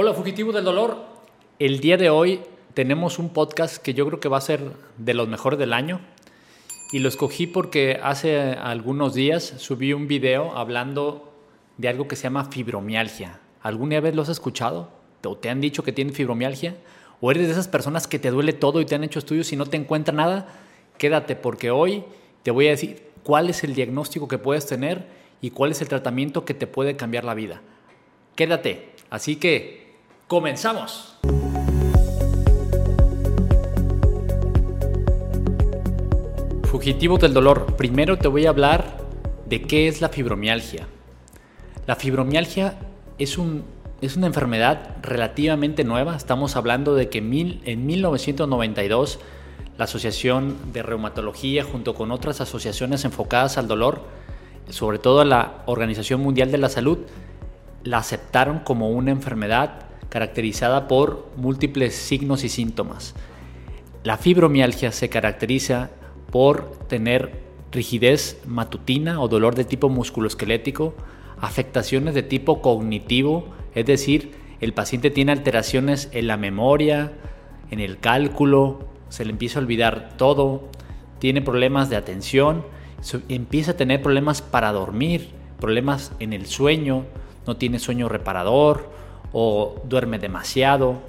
Hola, fugitivo del dolor. El día de hoy tenemos un podcast que yo creo que va a ser de los mejores del año. Y lo escogí porque hace algunos días subí un video hablando de algo que se llama fibromialgia. ¿Alguna vez lo has escuchado? ¿O te han dicho que tienes fibromialgia? ¿O eres de esas personas que te duele todo y te han hecho estudios y no te encuentra nada? Quédate porque hoy te voy a decir cuál es el diagnóstico que puedes tener y cuál es el tratamiento que te puede cambiar la vida. Quédate. Así que, comenzamos. Fugitivos del dolor. Primero te voy a hablar de qué es la fibromialgia. La fibromialgia es, un, es una enfermedad relativamente nueva. Estamos hablando de que en 1992 la Asociación de Reumatología junto con otras asociaciones enfocadas al dolor, sobre todo la Organización Mundial de la Salud, la aceptaron como una enfermedad caracterizada por múltiples signos y síntomas. La fibromialgia se caracteriza por tener rigidez matutina o dolor de tipo musculoesquelético, afectaciones de tipo cognitivo, es decir, el paciente tiene alteraciones en la memoria, en el cálculo, se le empieza a olvidar todo, tiene problemas de atención, empieza a tener problemas para dormir, problemas en el sueño, no tiene sueño reparador o duerme demasiado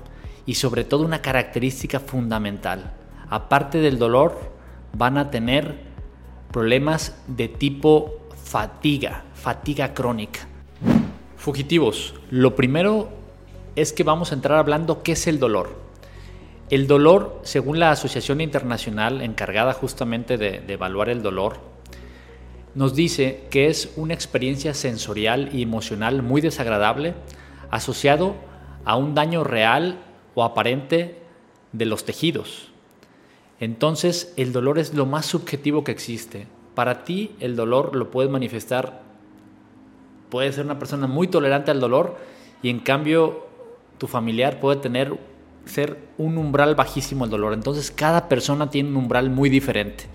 y sobre todo una característica fundamental, aparte del dolor, van a tener problemas de tipo fatiga, fatiga crónica. Fugitivos, lo primero es que vamos a entrar hablando qué es el dolor. El dolor, según la Asociación Internacional encargada justamente de, de evaluar el dolor, nos dice que es una experiencia sensorial y emocional muy desagradable asociado a un daño real o aparente de los tejidos. Entonces el dolor es lo más subjetivo que existe. Para ti el dolor lo puedes manifestar, puedes ser una persona muy tolerante al dolor y en cambio tu familiar puede tener ser un umbral bajísimo al dolor. Entonces cada persona tiene un umbral muy diferente.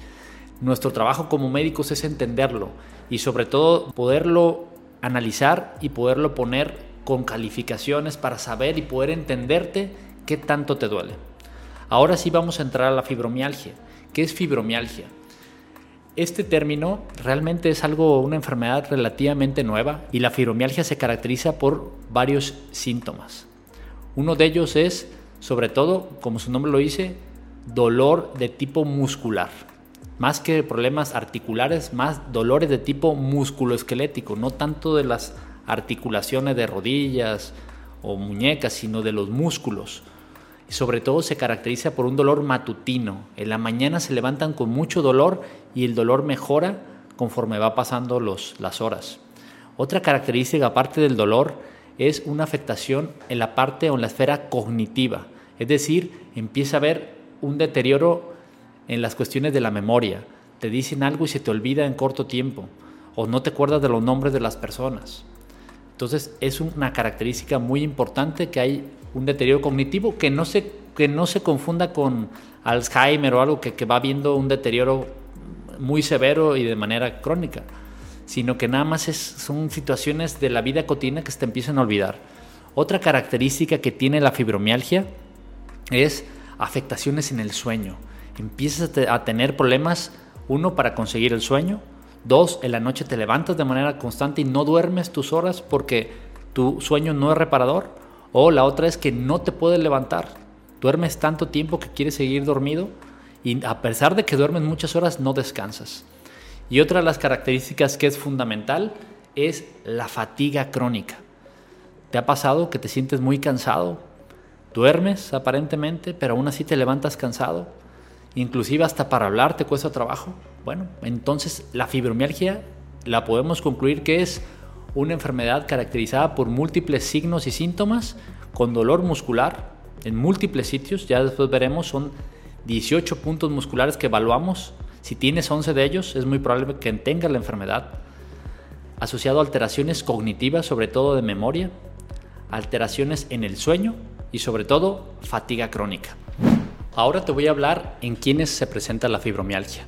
Nuestro trabajo como médicos es entenderlo y sobre todo poderlo analizar y poderlo poner con calificaciones para saber y poder entenderte qué tanto te duele. Ahora sí vamos a entrar a la fibromialgia. ¿Qué es fibromialgia? Este término realmente es algo, una enfermedad relativamente nueva y la fibromialgia se caracteriza por varios síntomas. Uno de ellos es, sobre todo, como su nombre lo dice, dolor de tipo muscular más que problemas articulares, más dolores de tipo musculoesquelético, no tanto de las articulaciones de rodillas o muñecas, sino de los músculos. Y sobre todo se caracteriza por un dolor matutino. En la mañana se levantan con mucho dolor y el dolor mejora conforme va pasando los, las horas. Otra característica aparte del dolor es una afectación en la parte o en la esfera cognitiva, es decir, empieza a haber un deterioro en las cuestiones de la memoria. Te dicen algo y se te olvida en corto tiempo o no te acuerdas de los nombres de las personas. Entonces es una característica muy importante que hay un deterioro cognitivo que no se, que no se confunda con Alzheimer o algo que, va viendo un deterioro muy severo y de manera crónica, sino que nada más es, son situaciones de la vida cotidiana que se te empiezan a olvidar. Otra característica que tiene la fibromialgia es afectaciones en el sueño empiezas a tener problemas, uno, para conseguir el sueño, dos, en la noche te levantas de manera constante y no duermes tus horas porque tu sueño no es reparador, o la otra es que no te puedes levantar, duermes tanto tiempo que quieres seguir dormido y a pesar de que duermes muchas horas no descansas. Y otra de las características que es fundamental es la fatiga crónica. ¿Te ha pasado que te sientes muy cansado? Duermes aparentemente, pero aún así te levantas cansado inclusive hasta para hablar te cuesta trabajo. Bueno, entonces la fibromialgia la podemos concluir que es una enfermedad caracterizada por múltiples signos y síntomas con dolor muscular en múltiples sitios, ya después veremos, son 18 puntos musculares que evaluamos. Si tienes 11 de ellos, es muy probable que tengas la enfermedad. Asociado a alteraciones cognitivas, sobre todo de memoria, alteraciones en el sueño y sobre todo fatiga crónica. Ahora te voy a hablar en quiénes se presenta la fibromialgia.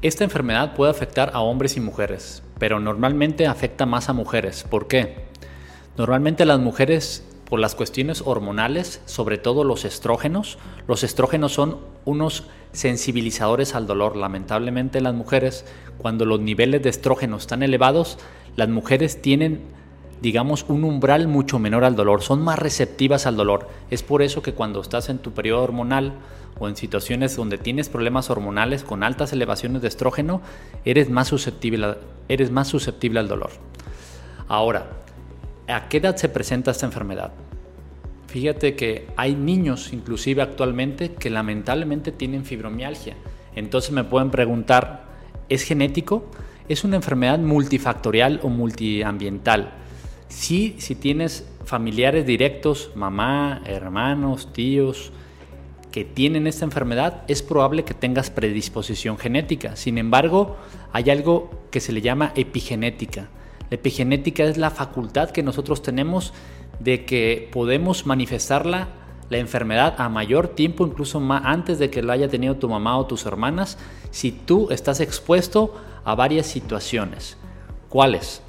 Esta enfermedad puede afectar a hombres y mujeres, pero normalmente afecta más a mujeres. ¿Por qué? Normalmente las mujeres por las cuestiones hormonales, sobre todo los estrógenos. Los estrógenos son unos sensibilizadores al dolor. Lamentablemente las mujeres, cuando los niveles de estrógeno están elevados, las mujeres tienen, digamos, un umbral mucho menor al dolor, son más receptivas al dolor. Es por eso que cuando estás en tu periodo hormonal o en situaciones donde tienes problemas hormonales con altas elevaciones de estrógeno, eres más susceptible, eres más susceptible al dolor. Ahora, ¿a qué edad se presenta esta enfermedad? Fíjate que hay niños, inclusive actualmente, que lamentablemente tienen fibromialgia. Entonces me pueden preguntar, ¿es genético? Es una enfermedad multifactorial o multiambiental. Sí, si tienes familiares directos, mamá, hermanos, tíos, que tienen esta enfermedad, es probable que tengas predisposición genética. Sin embargo, hay algo que se le llama epigenética. La epigenética es la facultad que nosotros tenemos de que podemos manifestarla la enfermedad a mayor tiempo, incluso antes de que la haya tenido tu mamá o tus hermanas, si tú estás expuesto a varias situaciones. ¿Cuáles?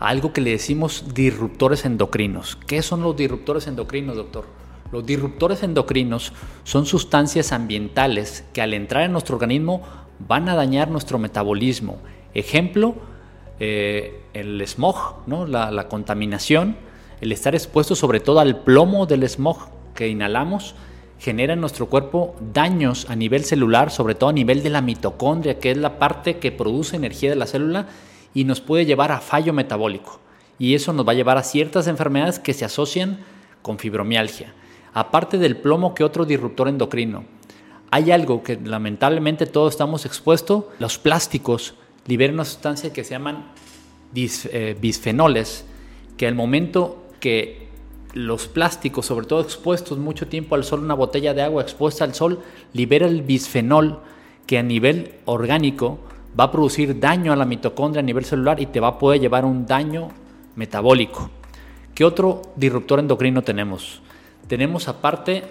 Algo que le decimos disruptores endocrinos. ¿Qué son los disruptores endocrinos, doctor? Los disruptores endocrinos son sustancias ambientales que al entrar en nuestro organismo van a dañar nuestro metabolismo. Ejemplo, eh, el smog, ¿no? la contaminación el estar expuesto sobre todo al plomo del smog que inhalamos genera en nuestro cuerpo daños a nivel celular, sobre todo a nivel de la mitocondria, que es la parte que produce energía de la célula y nos puede llevar a fallo metabólico. Y eso nos va a llevar a ciertas enfermedades que se asocian con fibromialgia. Aparte del plomo, que otro disruptor endocrino? Hay algo que lamentablemente todos estamos expuestos, los plásticos liberan una sustancia que se llaman eh, bisfenoles, que al momento que los plásticos, sobre todo expuestos mucho tiempo al sol, una botella de agua expuesta al sol, libera el bisfenol que a nivel orgánico va a producir daño a la mitocondria a nivel celular y te va a poder llevar un daño metabólico. ¿Qué otro disruptor endocrino tenemos? Tenemos aparte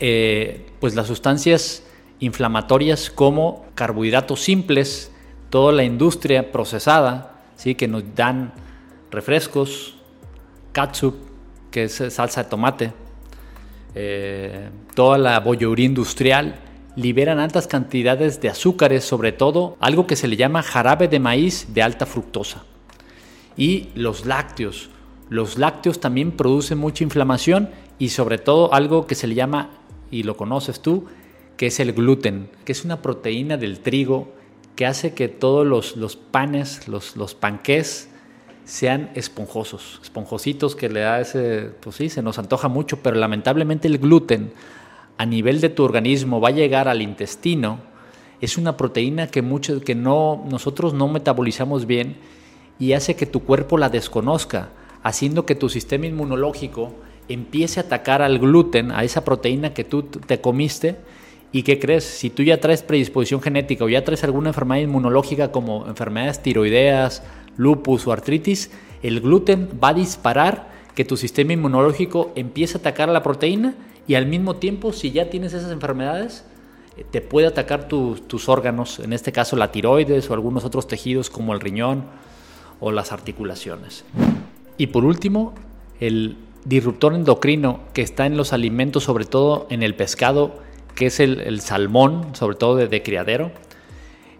eh, pues las sustancias inflamatorias como carbohidratos simples, toda la industria procesada, ¿sí? que nos dan refrescos, katsup, que es salsa de tomate, eh, toda la bollería industrial, liberan altas cantidades de azúcares, sobre todo algo que se le llama jarabe de maíz de alta fructosa. Y los lácteos. Los lácteos también producen mucha inflamación y sobre todo algo que se le llama, y lo conoces tú, que es el gluten, que es una proteína del trigo que hace que todos los, los panes, los, los panqués, sean esponjosos, esponjositos que le da ese, pues sí, se nos antoja mucho, pero lamentablemente el gluten a nivel de tu organismo va a llegar al intestino, es una proteína que, muchos, que no, nosotros no metabolizamos bien y hace que tu cuerpo la desconozca, haciendo que tu sistema inmunológico empiece a atacar al gluten, a esa proteína que tú te comiste, ¿Y qué crees? Si tú ya traes predisposición genética o ya traes alguna enfermedad inmunológica como enfermedades tiroideas, lupus o artritis, el gluten va a disparar que tu sistema inmunológico empiece a atacar a la proteína y al mismo tiempo, si ya tienes esas enfermedades, eh, te puede atacar tus órganos, en este caso la tiroides o algunos otros tejidos como el riñón o las articulaciones. Y por último, el disruptor endocrino que está en los alimentos, sobre todo en el pescado, que es el, salmón, sobre todo de criadero,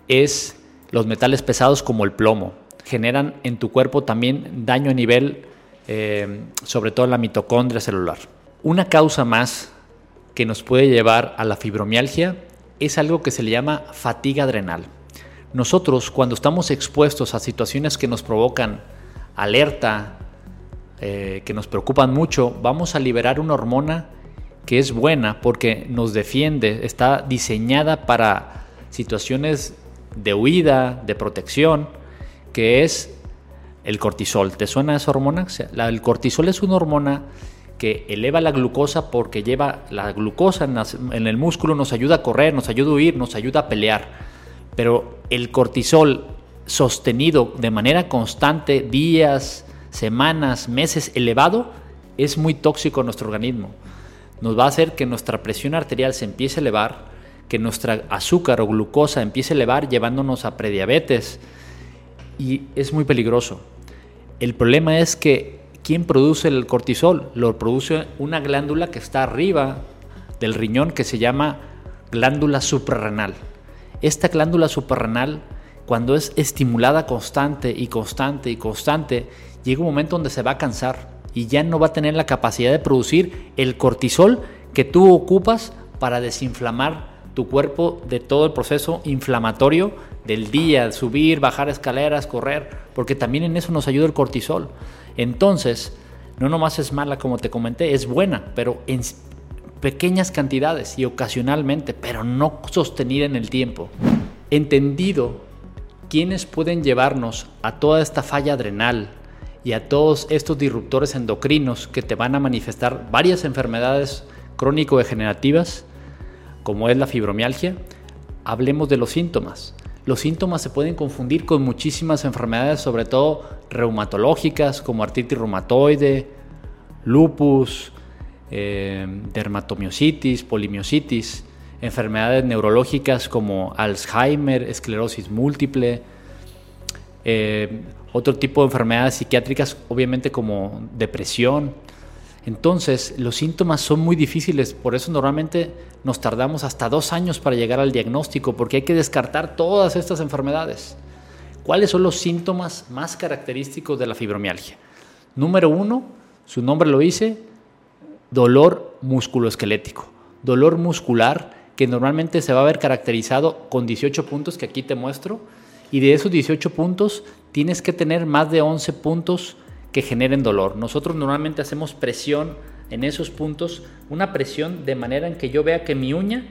es los metales pesados como el plomo generan en tu cuerpo también daño a nivel, eh, sobre todo en la mitocondria celular. Una causa más que nos puede llevar a la fibromialgia es algo que se le llama fatiga adrenal. Nosotros cuando estamos expuestos a situaciones que nos provocan alerta, eh, que nos preocupan mucho, vamos a liberar una hormona que es buena porque nos defiende, está diseñada para situaciones de huida, de protección, que es el cortisol. ¿Te suena esa hormona? el cortisol es una hormona que eleva la glucosa porque lleva la glucosa en, el músculo, nos ayuda a correr, nos ayuda a huir, nos ayuda a pelear. Pero el cortisol sostenido de manera constante, días, semanas, meses, elevado, es muy tóxico en nuestro organismo. Nos va a hacer que nuestra presión arterial se empiece a elevar, que nuestra azúcar o glucosa empiece a elevar llevándonos a prediabetes, y es muy peligroso. El problema es que ¿quién produce el cortisol? Lo produce una glándula que está arriba del riñón que se llama glándula suprarrenal. Esta glándula suprarrenal, cuando es estimulada constante y constante y constante, llega un momento donde se va a cansar y ya no va a tener la capacidad de producir el cortisol que tú ocupas para desinflamar tu cuerpo de todo el proceso inflamatorio del día, subir, bajar escaleras, correr, porque también en eso nos ayuda el cortisol. Entonces, no nomás es mala como te comenté, es buena, pero en pequeñas cantidades y ocasionalmente, pero no sostenida en el tiempo. Entendido quiénes pueden llevarnos a toda esta falla adrenal y a todos estos disruptores endocrinos que te van a manifestar varias enfermedades crónico-degenerativas, como es la fibromialgia, hablemos de los síntomas. Los síntomas se pueden confundir con muchísimas enfermedades, sobre todo reumatológicas, como artritis reumatoide, lupus, eh, dermatomiositis, polimiositis, enfermedades neurológicas como Alzheimer, esclerosis múltiple, eh, otro tipo de enfermedades psiquiátricas, obviamente como depresión, entonces, los síntomas son muy difíciles, por eso normalmente nos tardamos hasta dos años para llegar al diagnóstico, porque hay que descartar todas estas enfermedades. ¿Cuáles son los síntomas más característicos de la fibromialgia? Número uno, su nombre lo dice, dolor musculoesquelético, dolor muscular que normalmente se va a ver caracterizado con 18 puntos que aquí te muestro, y de esos 18 puntos tienes que tener más de 11 puntos que generen dolor. Nosotros normalmente hacemos presión en esos puntos, una presión de manera en que yo vea que mi uña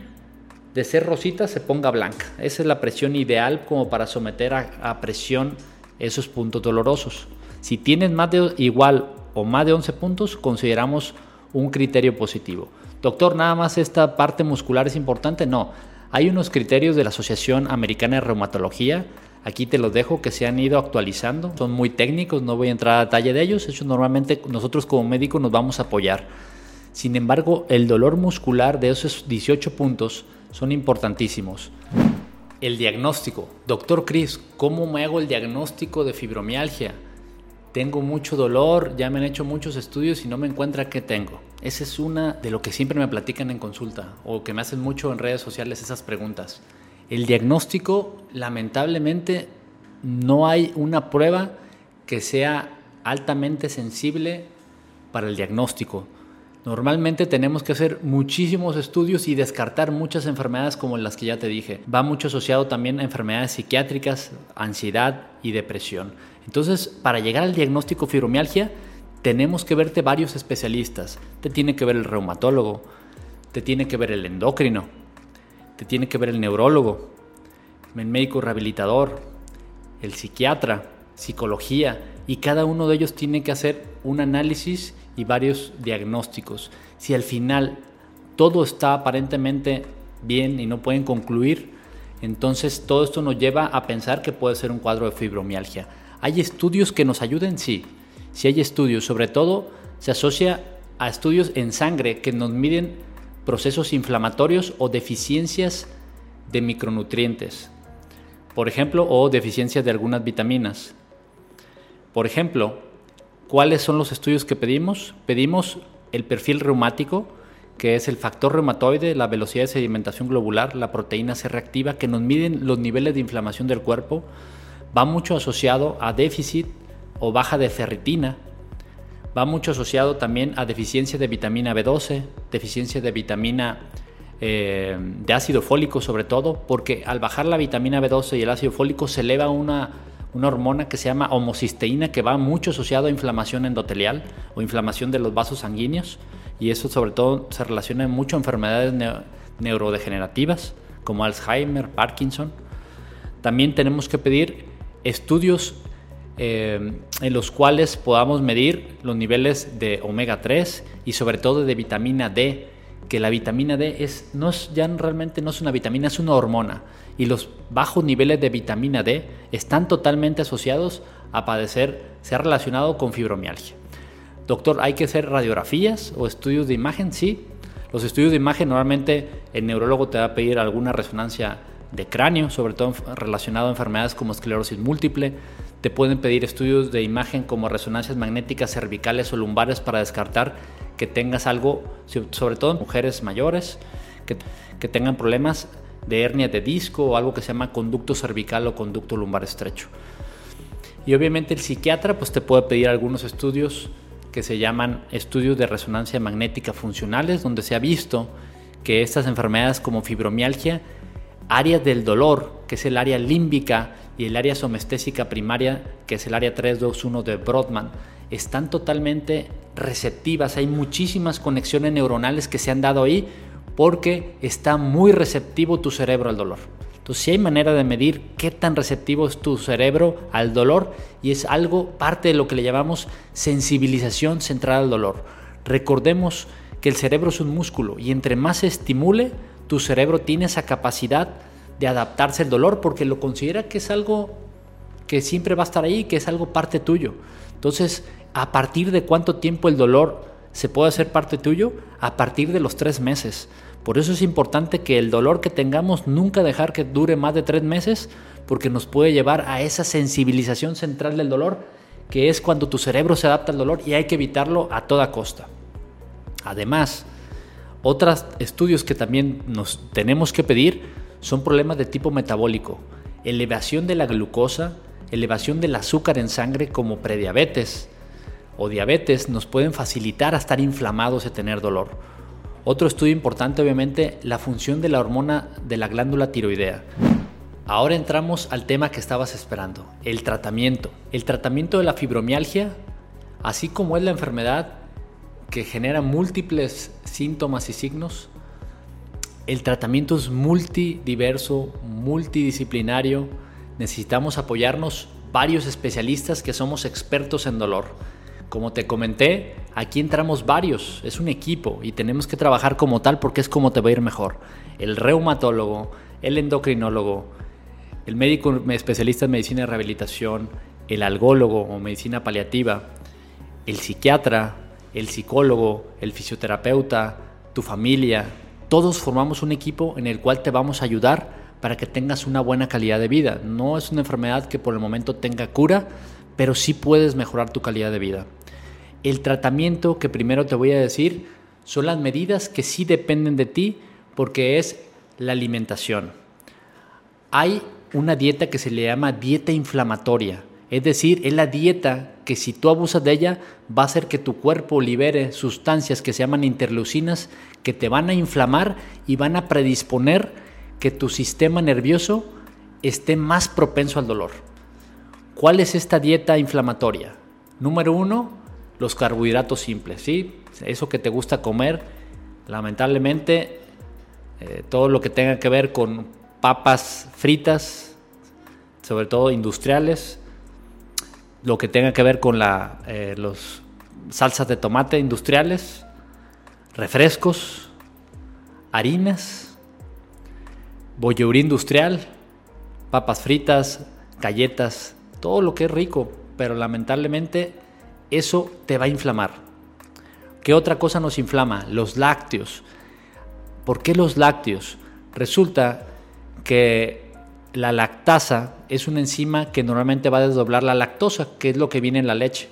de ser rosita se ponga blanca. Esa es la presión ideal como para someter a, presión esos puntos dolorosos. Si tienes más de igual o más de 11 puntos, consideramos un criterio positivo. Doctor, nada más esta parte muscular es importante. No, hay unos criterios de la Asociación Americana de Reumatología Aquí te los dejo que se han ido actualizando. Son muy técnicos, no voy a entrar a detalle de ellos. Eso normalmente nosotros como médicos nos vamos a apoyar. Sin embargo, el dolor muscular de esos 18 puntos son importantísimos. El diagnóstico. Doctor Chris, ¿cómo me hago el diagnóstico de fibromialgia? Tengo mucho dolor, ya me han hecho muchos estudios y no me encuentra qué tengo. Esa es una de lo que siempre me platican en consulta o que me hacen mucho en redes sociales esas preguntas. El diagnóstico, lamentablemente, no hay una prueba que sea altamente sensible para el diagnóstico. Normalmente tenemos que hacer muchísimos estudios y descartar muchas enfermedades como las que ya te dije. Va mucho asociado también a enfermedades psiquiátricas, ansiedad y depresión. Entonces, para llegar al diagnóstico fibromialgia, tenemos que verte varios especialistas. Te tiene que ver el reumatólogo, te tiene que ver el endocrino, te tiene que ver el neurólogo, el médico rehabilitador, el psiquiatra, psicología, y cada uno de ellos tiene que hacer un análisis y varios diagnósticos. Si al final todo está aparentemente bien y no pueden concluir, entonces todo esto nos lleva a pensar que puede ser un cuadro de fibromialgia. ¿Hay estudios que nos ayuden? Sí. Si hay estudios, sobre todo se asocia a estudios en sangre que nos miden procesos inflamatorios o deficiencias de micronutrientes, por ejemplo, o deficiencias de algunas vitaminas. Por ejemplo, ¿cuáles son los estudios que pedimos? Pedimos el perfil reumático, que es el factor reumatoide, la velocidad de sedimentación globular, la proteína C reactiva, que nos miden los niveles de inflamación del cuerpo. Va mucho asociado a déficit o baja de ferritina, va mucho asociado también a deficiencia de vitamina B12, deficiencia de vitamina eh, de ácido fólico sobre todo, porque al bajar la vitamina B12 y el ácido fólico se eleva una, una hormona que se llama homocisteína que va mucho asociado a inflamación endotelial o inflamación de los vasos sanguíneos y eso sobre todo se relaciona mucho a enfermedades neurodegenerativas como Alzheimer, Parkinson. También tenemos que pedir estudios eh, en los cuales podamos medir los niveles de omega 3 y sobre todo de vitamina D, que la vitamina D es, no es, ya realmente no es una vitamina, es una hormona. Y los bajos niveles de vitamina D están totalmente asociados a padecer, se ha relacionado con fibromialgia. Doctor, ¿hay que hacer radiografías o estudios de imagen? Sí. Los estudios de imagen normalmente el neurólogo te va a pedir alguna resonancia de cráneo, sobre todo relacionado a enfermedades como esclerosis múltiple, te pueden pedir estudios de imagen como resonancias magnéticas cervicales o lumbares para descartar que tengas algo, sobre todo mujeres mayores, que, que tengan problemas de hernia de disco o algo que se llama conducto cervical o conducto lumbar estrecho. Y obviamente el psiquiatra pues te puede pedir algunos estudios que se llaman estudios de resonancia magnética funcionales, donde se ha visto que estas enfermedades como fibromialgia, áreas del dolor, que es el área límbica, y el área somestésica primaria, que es el área 321 de Brodmann, están totalmente receptivas. Hay muchísimas conexiones neuronales que se han dado ahí porque está muy receptivo tu cerebro al dolor. Entonces, si hay manera de medir qué tan receptivo es tu cerebro al dolor y es algo parte de lo que le llamamos sensibilización central al dolor. Recordemos que el cerebro es un músculo y entre más se estimule, tu cerebro tiene esa capacidad de adaptarse al dolor porque lo considera que es algo que siempre va a estar ahí, que es algo parte tuyo. Entonces, a partir de cuánto tiempo el dolor se puede hacer parte tuyo, a partir de los tres meses. Por eso es importante que el dolor que tengamos nunca dejar que dure más de tres meses, porque nos puede llevar a esa sensibilización central del dolor, que es cuando tu cerebro se adapta al dolor y hay que evitarlo a toda costa. Además, otros estudios que también nos tenemos que pedir son problemas de tipo metabólico, elevación de la glucosa, elevación del azúcar en sangre como prediabetes o diabetes nos pueden facilitar a estar inflamados y tener dolor. Otro estudio importante, obviamente, la función de la hormona de la glándula tiroidea. Ahora entramos al tema que estabas esperando, el tratamiento. El tratamiento de la fibromialgia, así como es la enfermedad que genera múltiples síntomas y signos, el tratamiento es multidiverso, multidisciplinario. Necesitamos apoyarnos varios especialistas que somos expertos en dolor. Como te comenté, aquí entramos varios, es un equipo y tenemos que trabajar como tal porque es como te va a ir mejor. El reumatólogo, el endocrinólogo, el médico especialista en medicina de rehabilitación, el algólogo o medicina paliativa, el psiquiatra, el psicólogo, el fisioterapeuta, tu familia, todos formamos un equipo en el cual te vamos a ayudar para que tengas una buena calidad de vida. No es una enfermedad que por el momento tenga cura, pero sí puedes mejorar tu calidad de vida. El tratamiento que primero te voy a decir son las medidas que sí dependen de ti porque es la alimentación. Hay una dieta que se le llama dieta inflamatoria, es decir, es la dieta que si tú abusas de ella va a hacer que tu cuerpo libere sustancias que se llaman interleucinas que te van a inflamar y van a predisponer que tu sistema nervioso esté más propenso al dolor. ¿Cuál es esta dieta inflamatoria? Número uno, los carbohidratos simples, ¿sí? Eso que te gusta comer, lamentablemente, eh, todo lo que tenga que ver con papas fritas, sobre todo industriales, lo que tenga que ver con la, eh, los salsas de tomate industriales, refrescos, harinas, bollería industrial, papas fritas, galletas, todo lo que es rico, pero lamentablemente eso te va a inflamar. ¿Qué otra cosa nos inflama? Los lácteos. ¿Por qué los lácteos? Resulta que la lactasa es una enzima que normalmente va a desdoblar la lactosa, que es lo que viene en la leche.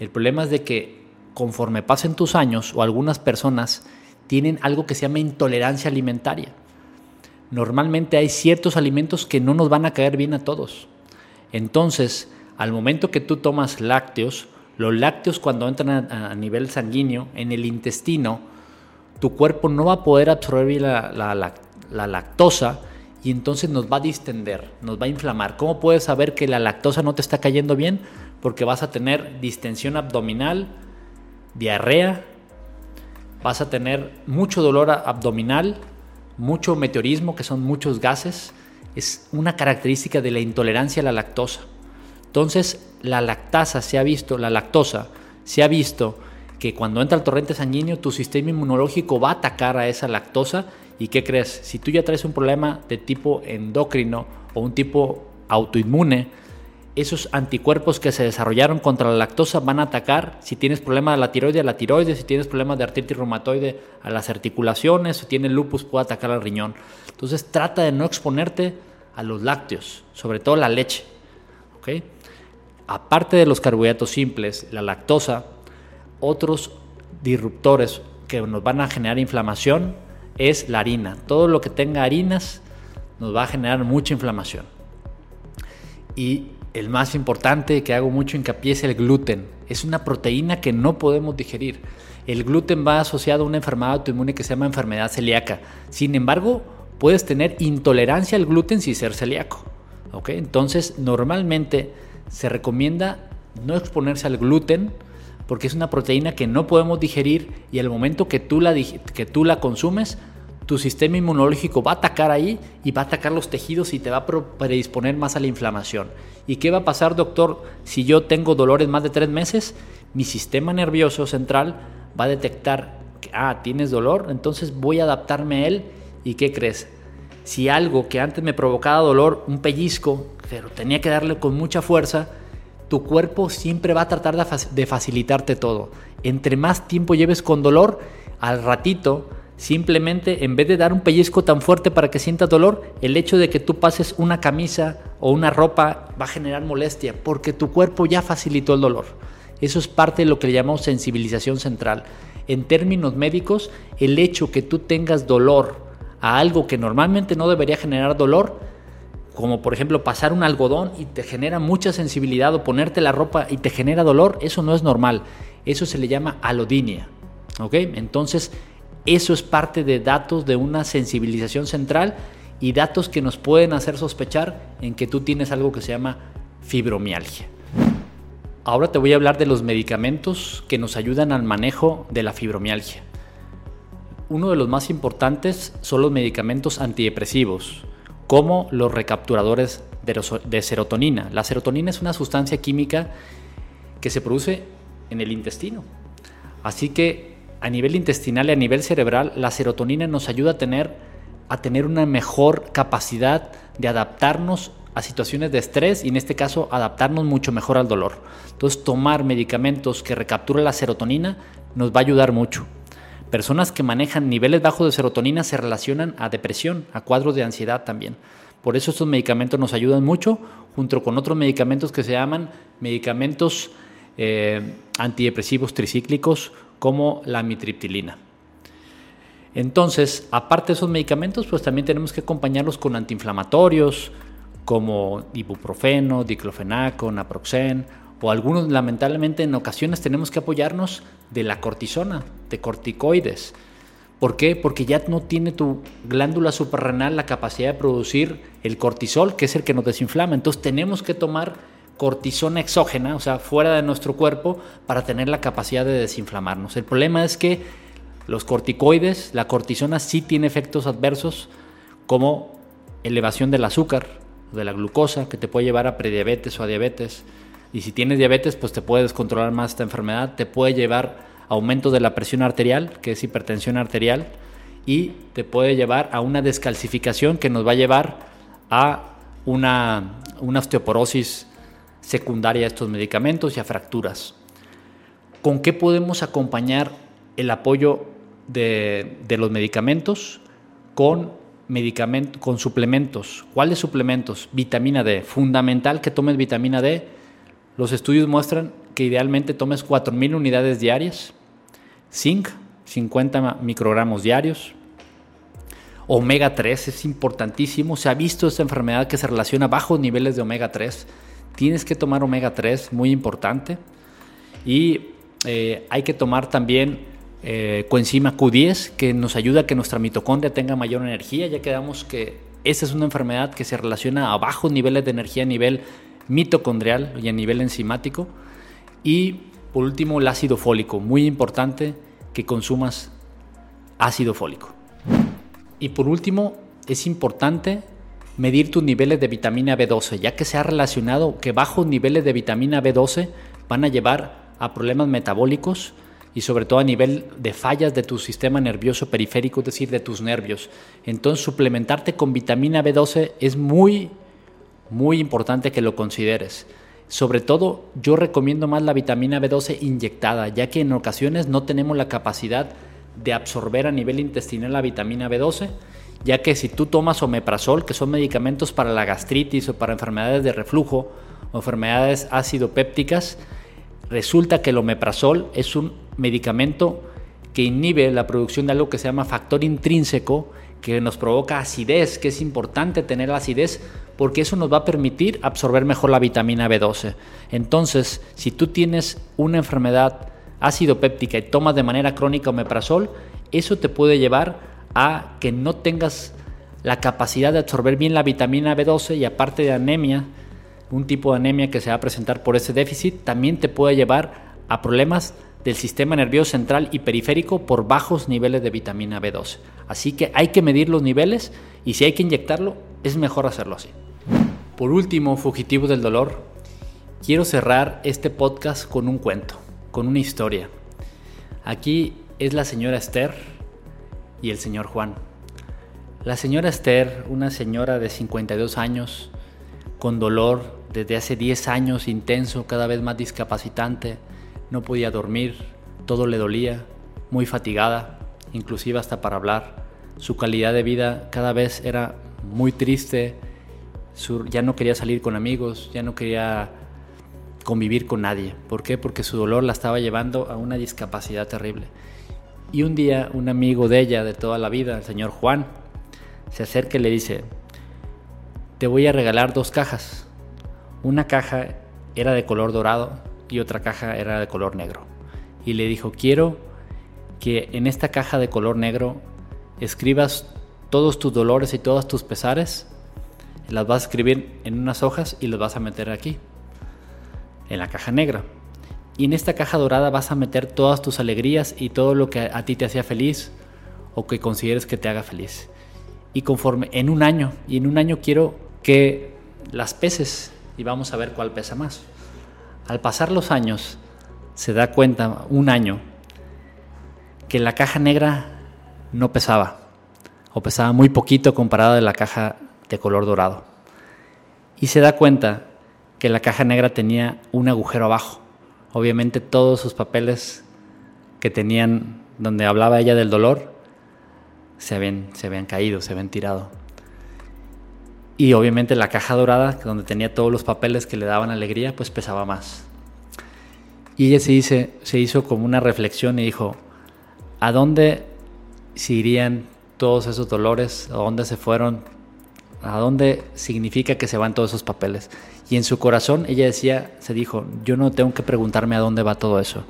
El problema es de que conforme pasen tus años o algunas personas tienen algo que se llama intolerancia alimentaria. Normalmente hay ciertos alimentos que no nos van a caer bien a todos. Entonces, al momento que tú tomas lácteos, los lácteos cuando entran a, nivel sanguíneo, en el intestino, tu cuerpo no va a poder absorber la, la, lactosa y entonces nos va a distender, nos va a inflamar. ¿Cómo puedes saber que la lactosa no te está cayendo bien? Porque vas a tener distensión abdominal, diarrea, vas a tener mucho dolor abdominal, mucho meteorismo, que son muchos gases, es una característica de la intolerancia a la lactosa. Entonces, la lactasa se ha visto, la lactosa se ha visto que cuando entra el torrente sanguíneo, tu sistema inmunológico va a atacar a esa lactosa. ¿Y qué crees? Si tú ya traes un problema de tipo endocrino o un tipo autoinmune, esos anticuerpos que se desarrollaron contra la lactosa van a atacar si tienes problemas de la tiroide a la tiroides, si tienes problemas de artritis reumatoide a las articulaciones, si tienes lupus puede atacar al riñón. Entonces trata de no exponerte a los lácteos, sobre todo la leche. aparte de los carbohidratos simples, la lactosa, otros disruptores que nos van a generar inflamación es la harina. Todo lo que tenga harinas nos va a generar mucha inflamación. Y el más importante que hago mucho hincapié es el gluten. Es una proteína que no podemos digerir. El gluten va asociado a una enfermedad autoinmune que se llama enfermedad celíaca. Sin embargo, puedes tener intolerancia al gluten sin ser celíaco. Entonces, normalmente se recomienda no exponerse al gluten porque es una proteína que no podemos digerir y al momento que tú la, que tú la consumes, tu sistema inmunológico va a atacar ahí y va a atacar los tejidos y te va a predisponer más a la inflamación. ¿Y qué va a pasar, doctor, si yo tengo dolores más de tres meses? Mi sistema nervioso central va a detectar que, ah, tienes dolor, entonces voy a adaptarme a él. ¿Y qué crees? Si algo que antes me provocaba dolor, un pellizco, pero tenía que darle con mucha fuerza, tu cuerpo siempre va a tratar de facilitarte todo. Entre más tiempo lleves con dolor, al ratito Simplemente, en vez de dar un pellizco tan fuerte para que sientas dolor, el hecho de que tú pases una camisa o una ropa va a generar molestia porque tu cuerpo ya facilitó el dolor. Eso es parte de lo que le llamamos sensibilización central. En términos médicos, el hecho que tú tengas dolor a algo que normalmente no debería generar dolor, como por ejemplo pasar un algodón y te genera mucha sensibilidad o ponerte la ropa y te genera dolor, eso no es normal. Eso se le llama alodinia. ¿Ok? Entonces, eso es parte de datos de una sensibilización central y datos que nos pueden hacer sospechar en que tú tienes algo que se llama fibromialgia. Ahora te voy a hablar de los medicamentos que nos ayudan al manejo de la fibromialgia. Uno de los más importantes son los medicamentos antidepresivos, como los recapturadores de serotonina. La serotonina es una sustancia química que se produce en el intestino. Así que a nivel intestinal y a nivel cerebral, la serotonina nos ayuda a tener, a tener una mejor capacidad de adaptarnos a situaciones de estrés y en este caso adaptarnos mucho mejor al dolor. Entonces tomar medicamentos que recapturen la serotonina nos va a ayudar mucho. Personas que manejan niveles bajos de serotonina se relacionan a depresión, a cuadros de ansiedad también. Por eso estos medicamentos nos ayudan mucho, junto con otros medicamentos que se llaman medicamentos eh, antidepresivos tricíclicos como la mitriptilina. Entonces, aparte de esos medicamentos, pues también tenemos que acompañarlos con antiinflamatorios como ibuprofeno, diclofenaco, naproxen o algunos lamentablemente en ocasiones tenemos que apoyarnos de la cortisona, de corticoides. ¿Por qué? Porque ya no tiene tu glándula suprarrenal la capacidad de producir el cortisol, que es el que nos desinflama. Entonces tenemos que tomar cortisona exógena, o sea, fuera de nuestro cuerpo, para tener la capacidad de desinflamarnos. El problema es que los corticoides, la cortisona sí tiene efectos adversos como elevación del azúcar, de la glucosa, que te puede llevar a prediabetes o a diabetes. Y si tienes diabetes, pues te puede descontrolar más esta enfermedad, te puede llevar a aumento de la presión arterial, que es hipertensión arterial, y te puede llevar a una descalcificación que nos va a llevar a una, una osteoporosis secundaria a estos medicamentos y a fracturas. ¿Con qué podemos acompañar el apoyo de, los medicamentos? Con, con suplementos. ¿Cuáles suplementos? Vitamina D. Fundamental que tomes vitamina D. Los estudios muestran que idealmente tomes 4.000 unidades diarias. Zinc, 50 microgramos diarios. Omega 3 es importantísimo. Se ha visto esta enfermedad que se relaciona a bajos niveles de omega 3 Tienes que tomar omega 3, muy importante. Y eh, hay que tomar también eh, coenzima Q10, que nos ayuda a que nuestra mitocondria tenga mayor energía. Ya quedamos que esa es una enfermedad que se relaciona a bajos niveles de energía a nivel mitocondrial y a nivel enzimático. Y por último, el ácido fólico. Muy importante que consumas ácido fólico. Y por último, es importante medir tus niveles de vitamina B12, ya que se ha relacionado que bajos niveles de vitamina B12 van a llevar a problemas metabólicos y sobre todo a nivel de fallas de tu sistema nervioso periférico, es decir, de tus nervios. Entonces, suplementarte con vitamina B12 es muy, muy importante que lo consideres. Sobre todo, yo recomiendo más la vitamina B12 inyectada, ya que en ocasiones no tenemos la capacidad de absorber a nivel intestinal la vitamina B12 ya que si tú tomas omeprazol, que son medicamentos para la gastritis o para enfermedades de reflujo, o enfermedades acidopépticas, resulta que el omeprazol es un medicamento que inhibe la producción de algo que se llama factor intrínseco, que nos provoca acidez, que es importante tener acidez porque eso nos va a permitir absorber mejor la vitamina B12. Entonces, si tú tienes una enfermedad ácido péptica y tomas de manera crónica omeprazol, eso te puede llevar a que no tengas la capacidad de absorber bien la vitamina B12 y aparte de anemia, un tipo de anemia que se va a presentar por ese déficit, también te puede llevar a problemas del sistema nervioso central y periférico por bajos niveles de vitamina B12. Así que hay que medir los niveles y si hay que inyectarlo, es mejor hacerlo así. Por último, fugitivo del dolor, quiero cerrar este podcast con un cuento, con una historia. Aquí es la señora Esther y el señor Juan. La señora Esther, una señora de 52 años, con dolor desde hace 10 años intenso, cada vez más discapacitante, no podía dormir, todo le dolía, muy fatigada, inclusive hasta para hablar. Su calidad de vida cada vez era muy triste, ya no quería salir con amigos, ya no quería convivir con nadie. ¿Por qué? Porque su dolor la estaba llevando a una discapacidad terrible. Y un día un amigo de ella de toda la vida, el señor Juan, se acerca y le dice, te voy a regalar dos cajas. Una caja era de color dorado y otra caja era de color negro. Y le dijo, quiero que en esta caja de color negro escribas todos tus dolores y todos tus pesares, las vas a escribir en unas hojas y las vas a meter aquí, en la caja negra. Y en esta caja dorada vas a meter todas tus alegrías y todo lo que a ti te hacía feliz o que consideres que te haga feliz. Y conforme en un año, y en un año quiero que las peses y vamos a ver cuál pesa más. Al pasar los años, se da cuenta, un año, que la caja negra no pesaba, o pesaba muy poquito comparado de la caja de color dorado. Y se da cuenta que la caja negra tenía un agujero abajo. Obviamente todos sus papeles que tenían, donde hablaba ella del dolor, se habían, se habían caído, se habían tirado. Y obviamente la caja dorada, donde tenía todos los papeles que le daban alegría, pues pesaba más. Y ella se, dice, se hizo como una reflexión y dijo, ¿a dónde se irían todos esos dolores? ¿A dónde se fueron? ¿A dónde significa que se van todos esos papeles? Y en su corazón ella decía, se dijo, yo no tengo que preguntarme a dónde va todo eso.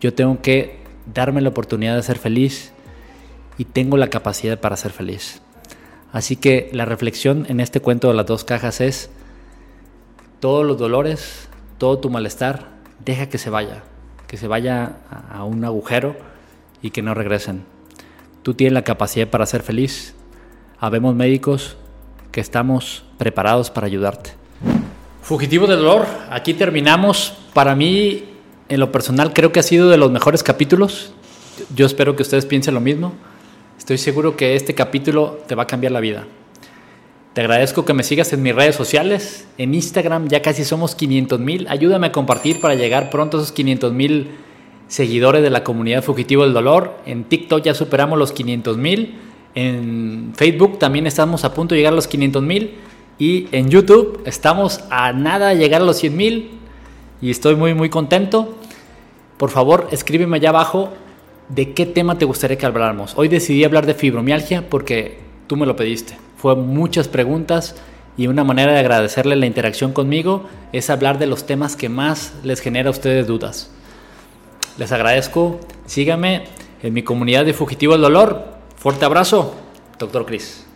Yo tengo que darme la oportunidad de ser feliz y tengo la capacidad para ser feliz. Así que la reflexión en este cuento de las dos cajas es, todos los dolores, todo tu malestar, deja que se vaya, que se vaya a un agujero y que no regresen. Tú tienes la capacidad para ser feliz. Habemos médicos que estamos preparados para ayudarte. Fugitivo del dolor, aquí terminamos. Para mí, en lo personal, creo que ha sido de los mejores capítulos. Yo espero que ustedes piensen lo mismo. Estoy seguro que este capítulo te va a cambiar la vida. Te agradezco que me sigas en mis redes sociales. En Instagram ya casi somos 500 mil. Ayúdame a compartir para llegar pronto a esos 500 mil seguidores de la comunidad Fugitivo del Dolor. En TikTok ya superamos los 500 mil. En Facebook también estamos a punto de llegar a los 500 mil. Y en YouTube estamos a nada de llegar a los 100 mil. Y estoy muy, muy contento. Por favor, escríbeme allá abajo de qué tema te gustaría que habláramos. Hoy decidí hablar de fibromialgia porque tú me lo pediste. Fue muchas preguntas y una manera de agradecerle la interacción conmigo es hablar de los temas que más les genera a ustedes dudas. Les agradezco, síganme en mi comunidad de Fugitivo del Dolor. Fuerte abrazo, doctor Chris.